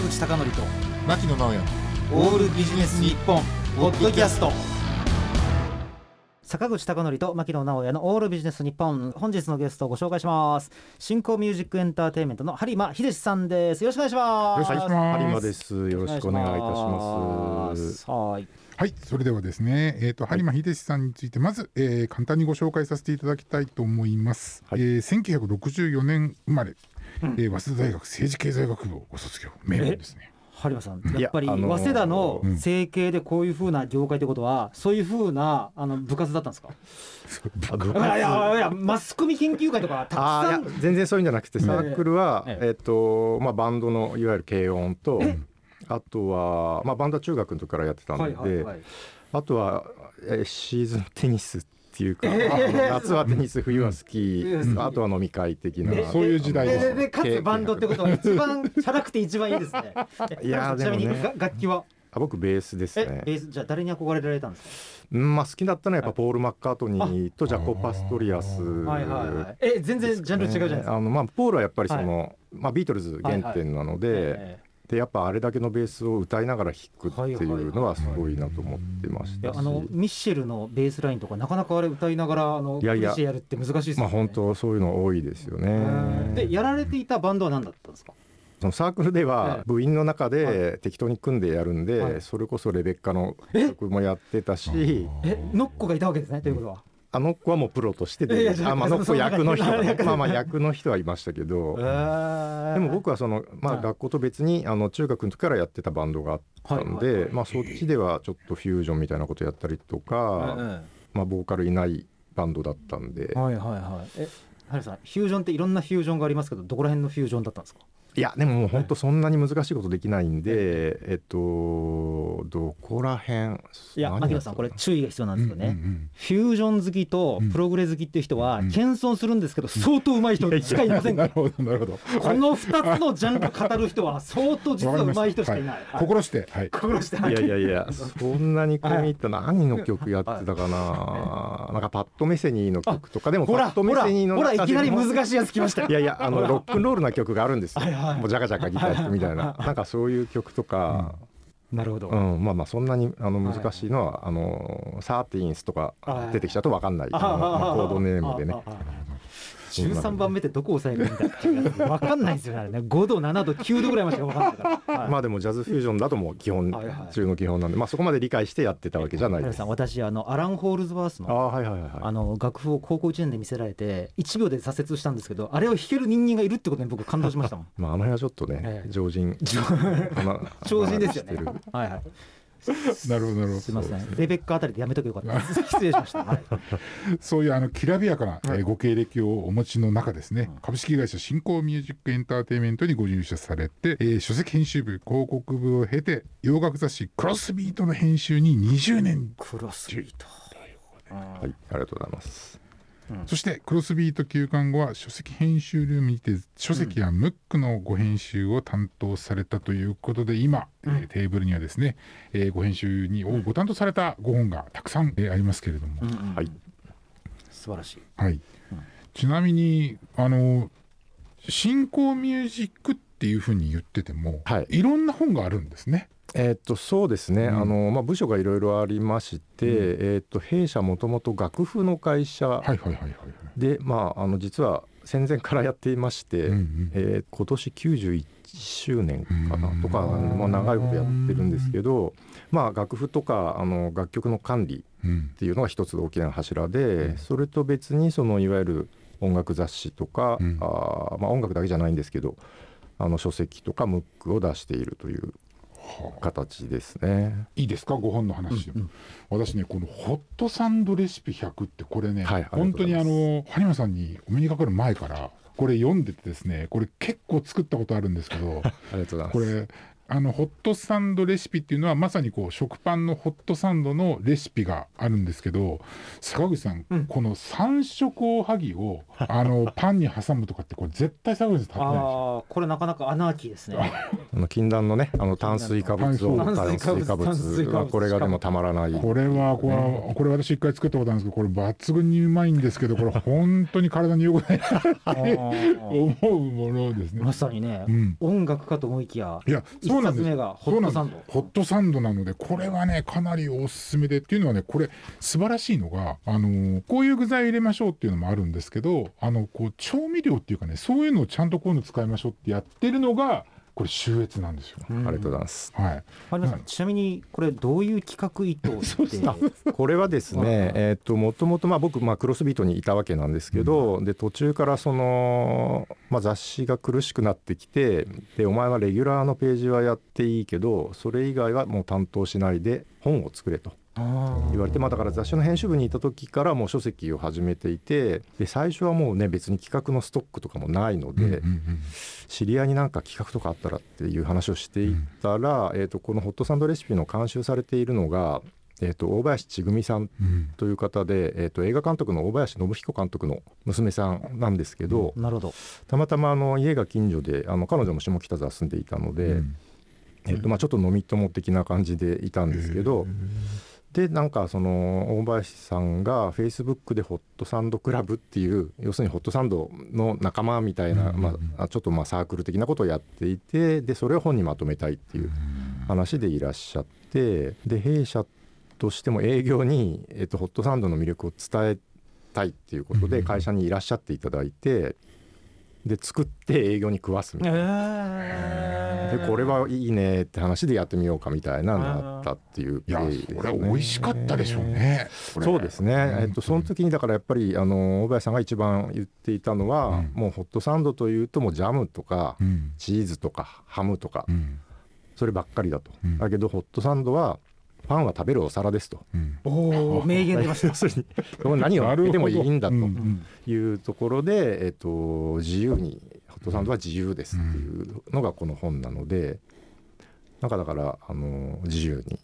坂口孝則と牧野直哉オールビジネス日本ポッドキャスト。坂口孝則と牧野直哉のオールビジネス日本。本日のゲストをご紹介します。新興ミュージックエンターテインメントの播磨秀さんです。よろしくお願いします。よろしくお願いします。有馬です。よろしくお願いいたします。はい。はいそれではですねえっ、と播磨秀さんについてまず、えー簡単にご紹介させていただきたいと思います、はい。えー1964年生まれ、えー早稲田大学政治経済学部をご卒業。名門ですね。播磨さんいややっぱりあのー早稲田のうん。整形でこういうふうな業界ということはそういうふうなあの部活だったんですか？いやいやいやマスコミ研究会とかたくあーいさんや全然そういうんじゃなくてサークルは、ええ。えっとまあ、バンドのいわゆる軽音とあとは、まあ、バンドは中学の時からやってたんで、はいはいはい。あとは、えーシーズンテニスっていうか、夏はテニス冬はスキうんー、あとは飲み会的な、でそういう時代ですででかつバンドってことは一番チャラくて一番いいですね。いやーちなみにでもねが楽器は？あ僕ベースですえねベースじゃあ誰に憧れられたんですうんまあ、好きだったのはやっぱポール・マッカートニーとジャコ・パストリアス。かはいはいはい。え全然ジャンル違うじゃないですか。あのまあポールはやっぱりその、まあ、ビートルズ原点なので,、えでやっぱあれだけのベースを歌いながら弾くっていうのはすごいなと思ってましたし。あのミッシェルのベースラインとかなかなかあれ歌いながらあのいやいや。やるって難しいですよね。まあ本当そういうの多いですよへねー。でやられていたバンドは何だったんですか？そのサークルでえはえ部員の中はで適当に組んでやるんで、はい。それこそレベッカのえ？曲もやってたし。え？ノッコがいたわけですねということはあの子はもうプロとしてであ、まあ、その子役の人がねそ まあまあ役の人はいましたけど。でも僕はその、まあ、はい学校と別にあの中学の時からやってたバンドがあったんで、まあ、そっちではちょっとフュージョンみたいなことやったりとか、まあ、ボーカルいないバンドだったんで、はいはいはい。えハリさんフュージョンっていろんなフュージョンがありますけどどこら辺のフュージョンだったんですか？いやでももう本当そんなに難しいことできないんで、えっとどこら辺？いや何牧野さんこれ注意が必要なんですよね、フュージョン好きとプログレ好きっていう人はうん謙遜するんですけど相当上手い人しかいませんか？らなるほどなるほど。この2つのジャンル語る人は相当実は上手い人しかいない。はい。心してはい。心してい。やいやいやそんなに込み入った何の曲やってたかな、なんかパッド・メセニーの曲とかでもパッド・メセニーのほらい。きなりい難しいやつ来ましたよ。いやいやあのロックンロールな曲があるんですよ、はい。はいもうジャカジャカギター弾くみたいな。なんかそういう曲とか、なるほど。うん。まあまあそんなにあの難しいのは、あのサーティーンスとかはい。出てきちゃうと分かんない、あのまあコードネームでね。十三番目ってどこ押さえるみたいなやつ。わかんないですよねあれね。五度七度九度ぐらいまでしかわかんないから。は いまあでもジャズフュージョンだともう基本はいはい。中の基本なんで、まあそこまで理解してやってたわけじゃないです。私あのアランホールズバースの楽譜を高校1年で見せられて1秒で挫折したんですけどあれを弾ける人間がいるってことに僕感動しましたもん。まああの辺はちょっとね、ええ。常人あの超人ですよね。はいはい なるほどなるほど。すいません。レベッカあたりでやめとけよかった。で す失礼しました、はい、そういうあのきらびやかな、えーご経歴をお持ちの中ですね、株式会社新興ミュージックエンターテインメントにご入社されて、えー書籍編集部広告部を経て洋楽雑誌クロスビートの編集に20年。クロスビート。はいありがとうございます。そしてクロスビート休館後は書籍編集ルームにて書籍やムックのご編集を担当されたということで今、えーテーブルにはですね、えーご編集にをご担当されたご本がたくさん、えーありますけれども、はい。素晴らしい。はい、ちなみにあの新興ミュージックっていうふうに言ってても、はい。いろんな本があるんですね。えーっとそうですね、うん。あのまあ部署がいろいろありまして、えーっと弊社もともと楽譜の会社。で、実は戦前からやっていまして、うんうん。えー今年91周年かなとか、うんまあ、長いことやってるんですけど、まあ、楽譜とかあの楽曲の管理うん。っていうのが一つ大きな柱で、それと別にそのいわゆる音楽雑誌とか、うん。あーまあ、音楽だけじゃないんですけどあの書籍とかムックを出しているという形ですね。いいですか？ご本の話を、私ねこのホットサンドレシピ100ってこれね、はい本当にあの播磨さんにお目にかかる前からこれ読んでてですねこれ結構作ったことあるんですけど ありがとうございます。これあのホットサンドレシピっていうのはまさにこう食パンのホットサンドのレシピがあるんですけど坂口さん、うん。この三色おはぎをあのパンに挟むとかってこれ絶対坂口さん食べないでしょ？ああこれなかなかアナーキーですね。あ。の禁断のねあの炭水化物を炭水化物。炭炭水化物。はこれがでもたまらない。これはこれはこれ私一回作ったことあるんですけどこれ抜群にうまいんですけどこれ本当に体に良くない あー。思うものですね。ま。さにね、うん。音楽かと思いきやいや一そうなんです。冊目がホットサンド。ホットサンドなのでこれはねかなりおすすめでっていうのはねこれ素晴らしいのがあのこういう具材入れましょうっていうのもあるんですけどあのこう調味料っていうかねそういうのをちゃんとこういうの使いましょうってやってるのがこれ秀逸なんですよ。うん。ありがとうございます。はい。ちなみにこれどういう企画意図って これはですね、えっともともとまあ僕まあクロスビートにいたわけなんですけど、で途中からそのまあ雑誌が苦しくなってきて、でお前はレギュラーのページはやっていいけど、それ以外はもう担当しないで本を作れと言われて、まあだから雑誌の編集部にいた時からもう書籍を始めていて、で最初はもうね別に企画のストックとかもないので。知り合いになんか企画とかあったらっていう話をしていったら、えー、とこのホットサンドレシピの監修されているのが、えー、と大林千組さんうん。という方で、えー、と映画監督の大林信彦監督の娘さんなんですけど、なるほど。たまたまあの家が近所であの彼女も下北沢住んでいたので、うん。えーとまあ、ちょっと飲み友的な感じでいたんですけど、でなんかその大林さんがフェイスブックでホットサンドクラブっていう要するにホットサンドの仲間みたいな、まあ、ちょっとまあサークル的なことをやっていてでそれを本にまとめたいっていう話でいらっしゃってで弊社としても営業に、えっと、ホットサンドの魅力を伝えたいっていうことで会社にいらっしゃっていただいてで作って営業に食わすみたいな。えでこれはいいねって話でやってみようかみたいなのがあったっていういや経緯ですそれは美味しかったでしょうね。これ。そうですね、えっと、その本時にだからやっぱりあの大林さんが一番言っていたのは、うん。もうホットサンドというともうジャムとかチーズとかハムとかうん。そればっかりだと、うん。だけどホットサンドはパンは食べるお皿ですと。うん。おお 名言出ました。何を乗っけてもいいんだというところで、えっと、自由にホットサンドは自由ですっていうのがこの本なので、なんかだからあの自由に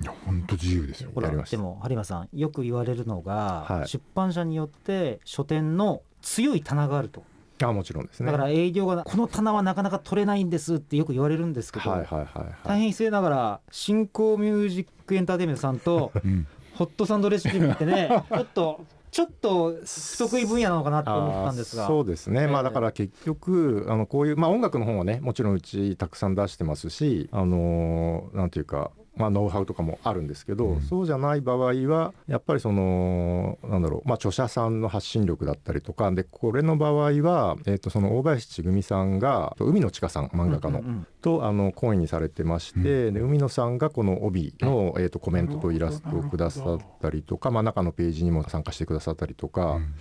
いや本当自由ですよ。でも有馬さんよく言われるのが、はい。出版社によって書店の強い棚があるとあもちろんですね。だから営業がこの棚はなかなか取れないんですってよく言われるんですけど、はいはいはいはい。大変失礼ながら新興ミュージックエンターテインメントさんとうん。ホットサンドレシピってねちょっとちょっと不得意分野なのかなと思ったんですが。そうですね、ええ。まあだから結局あのこういう、まあ、音楽の本はねもちろんうちたくさん出してますしあのーなんていうかまあ、ノウハウとかもあるんですけど、うん。そうじゃない場合はやっぱりそのなんだろう、まあ、著者さんの発信力だったりとかでこれの場合は、えー、とその大林千組さんが海野千佳さん漫画家の、うんうんうん。とあの懇意にされてまして、で海野さんがこの帯の、えー、とコメントとイラストをくださったりとか、まあ、中のページにも参加してくださったりとか、うん。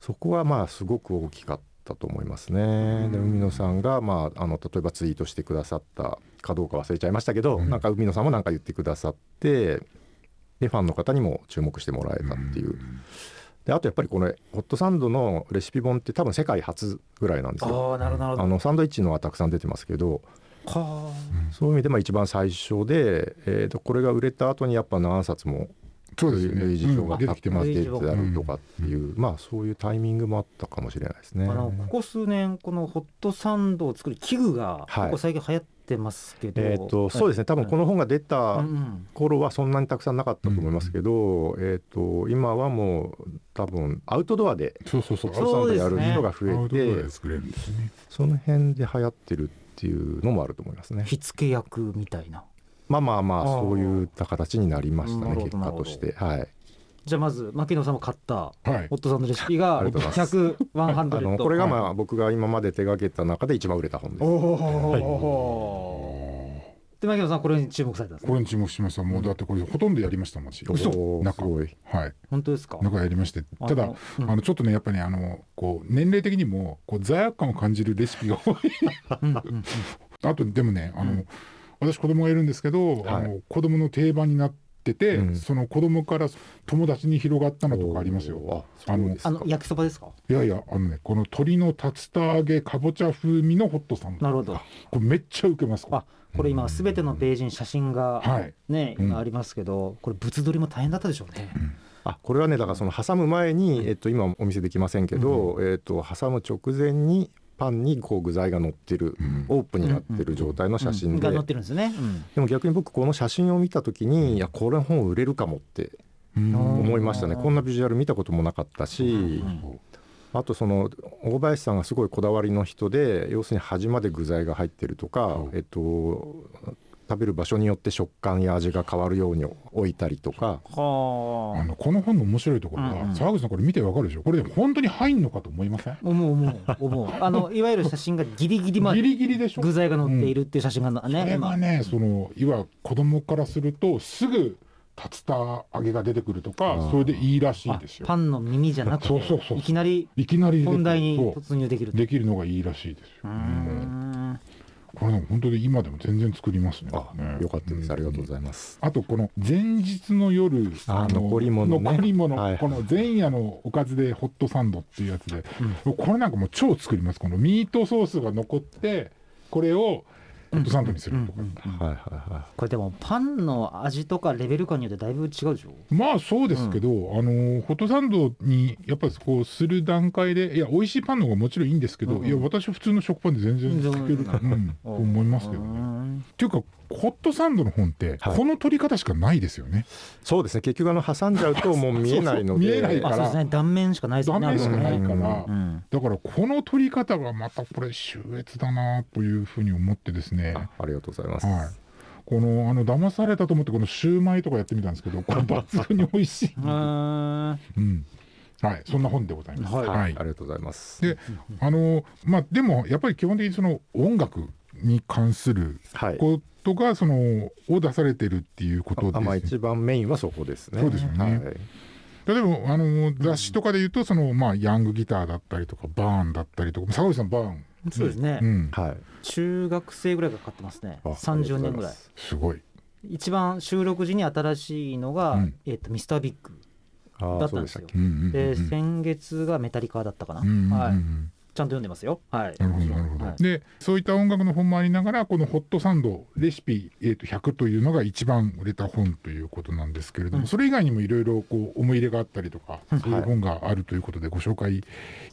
そこはまあすごく大きかったと思いますね。で海野さんが、まあ、あの例えばツイートしてくださったかどうか忘れちゃいましたけど、うんなんか海野さんも何か言ってくださってでファンの方にも注目してもらえたっていう。であとやっぱりこれホットサンドのレシピ本って多分世界初ぐらいなんですよ。ああなるほどなるほあのサンドイッチのはたくさん出てますけどそういう意味でまあ一番最初で、えー、とこれが売れた後にやっぱ何冊もそうですよね。類似表がうん。出てきてます出てたりとかっていう、まあそういうタイミングもあったかもしれないですね。あのここ数年このホットサンドを作る器具がはい。ここ最近流行ってますけど、えー、とそうですね。多分この本が出たうんうん。頃はそんなにたくさんなかったと思いますけど、えー、と今はもう多分アウトドアでそうそうそう。ホットサンドやる人が増えてその辺で流行ってるっていうのもあると思いますね。火付け役みたいなまあまあまあそういった形になりましたね結果として。はい。じゃあまず牧野さんも買ったはい。ホットサンドレシピがありがとうございます。100ワンハンドあレッこれがまあ僕が今まで手がけた中で一番売れた本です。おおで牧野さんこれに注目されたんですね。これに注目しました。もうだってこれほとんどやりましたマジ。おー中。すごい。はい。本当ですか？中やりまして。ただあのうん。あのちょっとねやっぱりあのこう年齢的にもこう罪悪感を感じるレシピが多い。あとでもねあの、うん私子供がいるんですけど、はい。あの子供の定番になっってて、うん。その子供から友達に広がったのとかありますよ。ああのそう。ですかあの焼きそばですか？いやいやあのねこの鶏の竜田揚げかぼちゃ風味のホットサンドなるほど。これめっちゃウケます。あこれ今すべてのページに写真がはい。ね、うん。今ありますけどこれ物撮りも大変だったでしょうね、あこれはねだからその挟む前に、えっと、今お見せできませんけど、えっと、挟む直前にパンにこう具材が乗ってる、うん。オープンになってる状態の写真で、が載ってるんですね、うん。でも逆に僕この写真を見た時にいやこれ本売れるかもってうん。思いましたね。うんこんなビジュアル見たこともなかったし、あとその大林さんがすごいこだわりの人で要するに端まで具材が入ってるとかえっと、食べる場所によって食感や味が変わるように置いたりとか。はあ。あのこの本の面白いところは、うんうん。沢口さんこれ見てわかるでしょ？これで本当に入んのかと思いません？思う思う思う。あのいわゆる写真がギリギリまギでリギリでしょ？具材が載っているっていう写真がね、これ今がねそのいわゆる子供からするとすぐ竜田揚げが出てくるとかそれでいいらしいあですよ。パンの耳じゃなくてそうそうそういきなりいきなり本題にそう。突入できると。できるのがいいらしいですよ、これでも本当に今でも全然作りますね。あね。よかったです。ありがとうごいざいます。あとこの前日の夜あの残り物ね。残り物、はいこの前夜のおかずでホットサンドっていうやつで、これなんかもう超作ります。このミートソースが残ってこれをホットサンドにするとか、はいはいはこれでもパンの味とかレベル感によってだいぶ違うでしょ？まあそうですけど、あのホットサンドにやっぱりこうする段階でいや美味しいパンの方がもちろんいいんですけど、うんうん。いや私は普通の食パンで全然いける、うん、と思いますけどね。ねっていうかホットサンドの本ってはい。この取り方しかないですよね。い。そうですね。結局あの挟んじゃうと もう見えないので。そうそう見えないから。あそうですね。断面しかないですよね。断面しかないから、うん。だからこの取り方がまたこれ秀逸だなというふうに思ってですね。あありがとうございます。はい。このあの騙されたと思ってこのシューマイとかやってみたんですけど、これ抜群に美味しい。うーんうん。はい、そんな本でございます。はいはい、ありがとうございます。で、あのまあでもやっぱり基本的にその音楽に関するはい。ことがそのを出されてるっていうことです、あまあね。一番メインはそこですね。そうですよねはい例えばあの雑誌とかで言うとそのまあヤングギターだったりとかバーンだったりとか、坂口さんバーン。そうですねうん。はい。中学生ぐらいが買ってますねあ30年ぐらい。すごい。一番収録時に新しいのが、うんえっとミスタービッグあだったんですよでしたっけ。うんうんうんうん。で先月がメタリカだったかな、うんうんうんうんはい、ちゃんと読んでますよ。はい。なるほどなるほど、はい。でそういった音楽の本もありながらこのホットサンドレシピ、えー、と100というのが一番売れた本ということなんですけれども、うん。それ以外にもいろいろこう思い入れがあったりとか、うん。そういう本があるということでご紹介い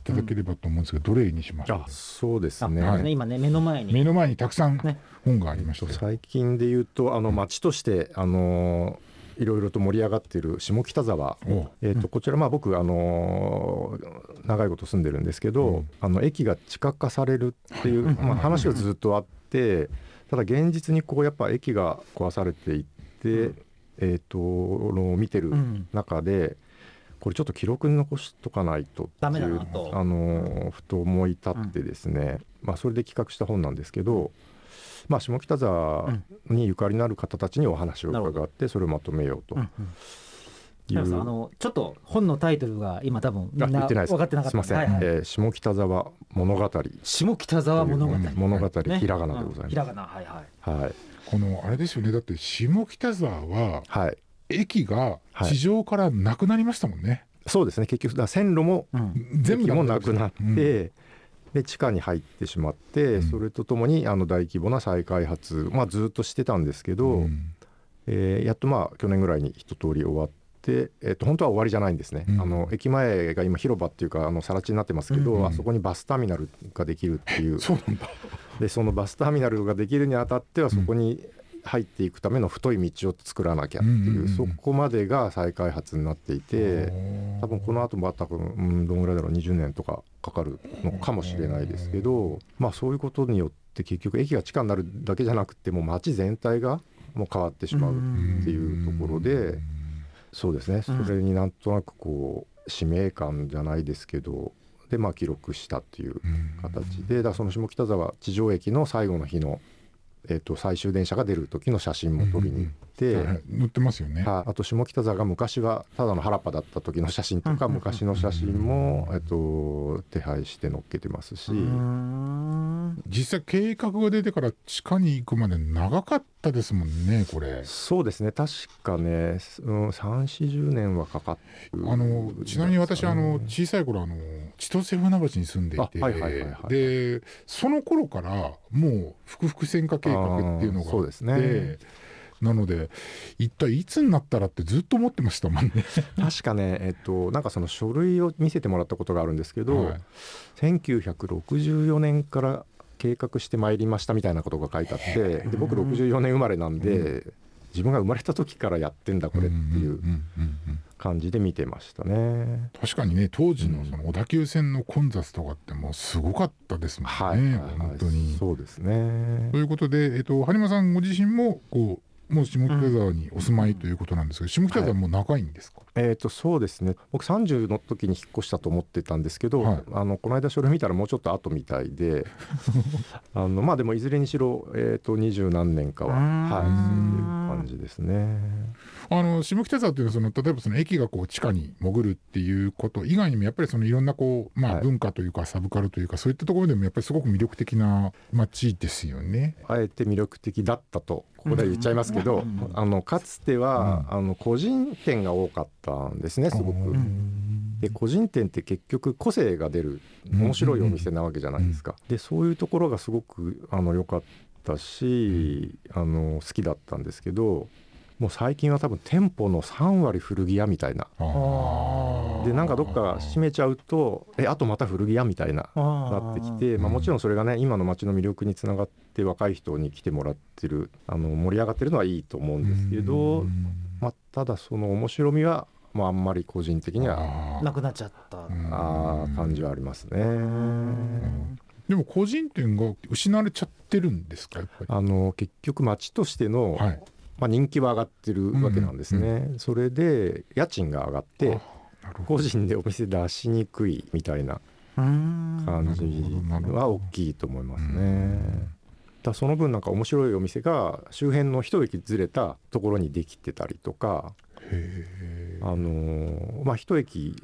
ただければと思うんですけど、どれにしましょうあそうですあ、ね。はいね今ね目の前に。目の前にたくさんね。本がありまして、最近で言うとあの町としてあのいろいろと盛り上がっている下北沢。えー、とこちらまあ僕あのー長いこと住んでるんですけど、うん。あの駅が地下化されるっていう、まあ、話がずっとあってただ現実にこうやっぱ駅が壊されていって、えー、とのを見てるうん。中で、これちょっと記録に残しとかないとってダメだいうあのーふと思い立ってですね、まあ、それで企画した本なんですけど、まあ、下北沢にゆかりのある方たちにお話を伺ってそれをまとめようとあのちょっと本のタイトルが今多分みんなあ言ってないです。分かってなかった。すいません、はいはい。えー下北沢物語。下北沢物語、うん物語、ねひらがなでございます、うんひらがなはいはい。はい。このあれですよね。だって下北沢ははい。駅がはい。地上からなくなりましたもんね、そうですね。結局だ線路もうん。全部駅もなくなって、うんで地下に入ってしまって、うん。それとともにあの大規模な再開発、まあ、ずっとしてたんですけど、うん。えーやっとまあ去年ぐらいに一通り終わって、えー、と本当は終わりじゃないんですね、うん。あの駅前が今広場っていうかあの更地になってますけど、うんあそこにバスターミナルができるっていう。そうなんだ。でそのバスターミナルができるにあたってはそこに入っていくための太い道を作らなきゃっていう,、うんうんうん。そこまでが再開発になっていて多分この後またうん、どんぐらいだろう20年とかかかるのかもしれないですけど、まあ、そういうことによって結局駅が地下になるだけじゃなくてもう街全体がもう変わってしまうっていうところでそうですね。そうん。れになんとなくこう使命感じゃないですけどでまあ記録したっていううん。形でだからその下北沢地上駅の最後の日のえー、と最終電車が出る時の写真も撮りに行って、載ってますよね。はい。あと下北沢が昔はただの原っぱだった時の写真とかうん。昔の写真も、えっと、手配して載っけてますし、実際計画が出てから地下に行くまで長かったですもんねこれ。そうですね。確かね、うん、3 4 0年はかかってるあのちなみに私あの小さい頃あの千歳船橋に住んでいてあはいはいはいはい。でその頃からもう複々線化計画っていうのがあってあーそうですねなので一体いつになったらってずっと思ってましたもんね。確かねえっとなんかその書類を見せてもらったことがあるんですけど、はい1964年から計画してまいりましたみたいなことが書いてあってで僕64年生まれなんで、自分が生まれた時からやってんだこれっていうんんんうんうん感じで見てましたね。確かにね当時のその小田急線の混雑とかってもうすごかったですもんね、はい、はいはい本当に。そうですねと。いうことで、えっと、播磨さんご自身もこうもう下北沢にお住まいということなんですけど、下北沢もう長いんですか、えー、とそうですね。僕30の時に引っ越したと思ってたんですけど、はい。あのこの間書類見たらもうちょっと後みたいで あのまあでもいずれにしろ、えー、と二十何年かは、はい、住んでる感じですね。あの下北沢というのはその例えばその駅がこう地下に潜るっていうこと以外にもやっぱりそのいろんなこう、まあ、はい。文化というかサブカルというかそういったところでもやっぱりすごく魅力的な街ですよね。あえて魅力的だったとここでは言っちゃいますけど、うん。あのかつては、あの個人店が多かったんですねすごく。うんで個人店って結局個性が出るうん。面白いお店なわけじゃないですか。でそういうところがすごくあの良かったし、あの好きだったんですけどもう最近は多分店舗の3割古着屋みたいな。でなんかどっか閉めちゃうとえあとまた古着屋みたいななってきて、まあ、もちろんそれがね今の街の魅力につながって若い人に来てもらってるあの盛り上がってるのはいいと思うんですけど、うん。まあ、ただその面白みは、まあ、あんまり個人的にはなくなっちゃった。うんあー感じはありますね。でも個人店が失われちゃってるんですか？やっぱり。あの結局街としての、はい、まあ、人気は上がってるわけなんですね。それで家賃が上がって個人でお店出しにくいみたいな感じは大きいと思いますうねん。だその分なんか面白いお店が周辺の一駅ずれたところにできてたりとか、へあのーまあ一駅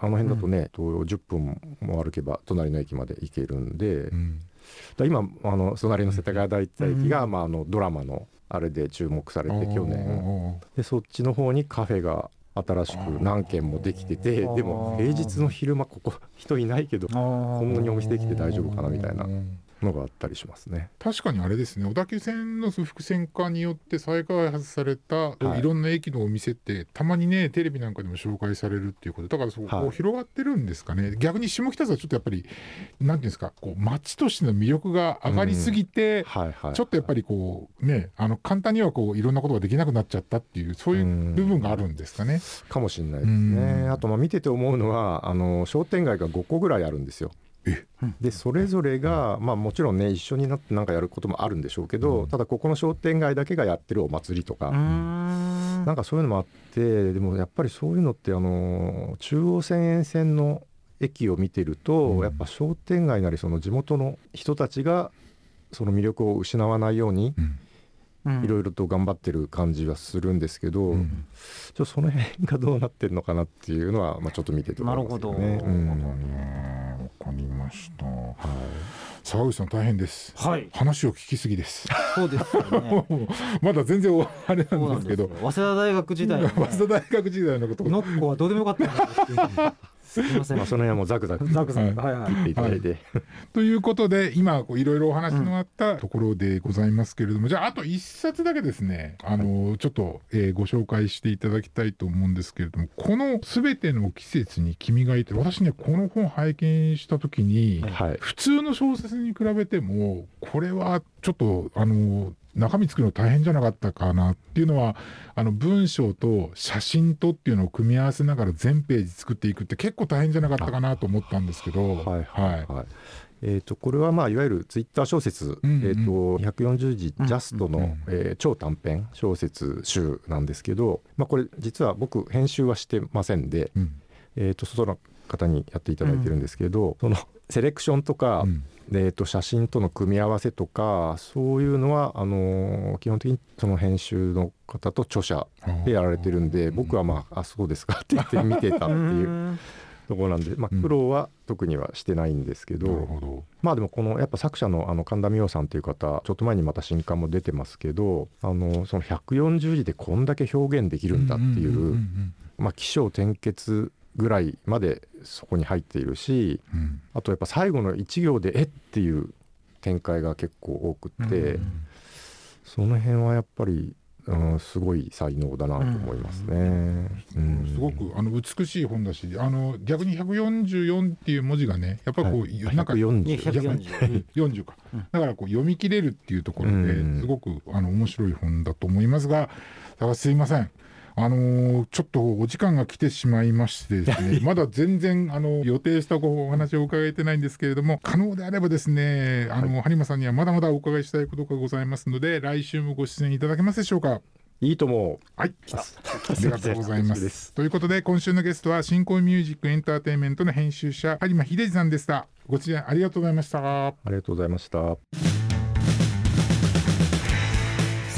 あの辺だとね、と10分も歩けば隣の駅まで行けるんで、え、うん。だ今あの隣の世田谷第一駅が、うん。まあ、あのドラマのあれで注目されて去年。あでそっちの方にカフェが新しく何軒もできててでも平日の昼間ここ人いないけどここんなにお店できて大丈夫かなみたいな。うんのがあったりしますね。確かにあれですね。小田急線の複線化によって再開発された、はい。い、ろんな駅のお店ってたまにねテレビなんかでも紹介されるっていうこと。だからそこはい。広がってるんですかね、逆に下北沢はちょっとやっぱりなんていうんですかこう街としての魅力が上がりすぎて、はいはい、ちょっとやっぱりこうねあの簡単にはこういろんなことができなくなっちゃったっていうそういう部分があるんですかね。かもしれないですね。うん。あとまあ見てて思うのはあの商店街が5個ぐらいあるんですよ。え。でそれぞれが、まあ、もちろんね一緒になって何かやることもあるんでしょうけど、うん。ただここの商店街だけがやってるお祭りとか、うなんかそういうのもあってでもやっぱりそういうのってあの中央線沿線の駅を見てると、うん。やっぱ商店街なりその地元の人たちがその魅力を失わないようにうん。いろいろと頑張ってる感じはするんですけど、うん。ちょその辺がどうなってるのかなっていうのは、まあ、ちょっと見てて思いますよね。なるほど。うん沢口さん大変です。はい。話を聞きすぎです。そうですよね。まだ全然おあれそなうんですけど、早稲田大学時代の 早稲田大学時代のこと。ノッコはどうでもよかったんですすみません。まあ、その辺はもうザクザクザクザク。はいはいはい。切っていただいて、ということで今こういろいろお話のあったところでございますけれども、じゃああと一冊だけですねあのちょっと、えーご紹介していただきたいと思うんですけれどもこの「すべての季節に君がいて」私ねこの本拝見した時に、はい、普通の小説に比べてもこれはちょっとあの中身作るの大変じゃなかったかなっていうのはあの文章と写真とっていうのを組み合わせながら全ページ作っていくって結構大変じゃなかったかなと思ったんですけどはいはいはいはい。えー、とこれはまあいわゆるツイッター小説、うんうん。えー、と140字ジャストの、うんえー超短編小説集なんですけど、まあ、これ実は僕編集はしてませんで、うん。えー、とその方にやっていただいてるんですけど、そのセレクションとか、うん。でえっと写真との組み合わせとかそういうのはあの基本的にその編集の方と著者でやられてるんで僕はまあ「あそうですか」って言って見てたっていうところなんで、まあ、うん。苦労は特にはしてないんですけど、なるほど。まあでもこのやっぱ作者のあの神田美桜さんという方ちょっと前にまた新刊も出てますけどあのその140字でこんだけ表現できるんだっていう,、んんん。まあ起承転結ぐらいまでそこに入っているしうん。うんあとやっぱ最後の1行で「えっ?」ていう展開が結構多くって、うんその辺はやっぱり、うん、すごい才能だなと思いますね。うん。すごくあの美しい本だしあの逆に144っていう文字がねやっぱりこう、はい。なんかね140 140 40か、うん。だからこう読み切れるっていうところでうん。すごくあの面白い本だと思いますがだからすいませんあのーちょっとお時間が来てしまいましてですねまだ全然あの予定したお話を伺えてないんですけれども可能であればですねあの、播磨さんにはまだまだお伺いしたいことがございますので来週もご出演いただけますでしょうかいいと思う。はいありがとうございま。すということで今週のゲストは新興ミュージックエンターテインメントの編集者有馬秀治さんでした。ご出演ありがとうございました。ありがとうございました。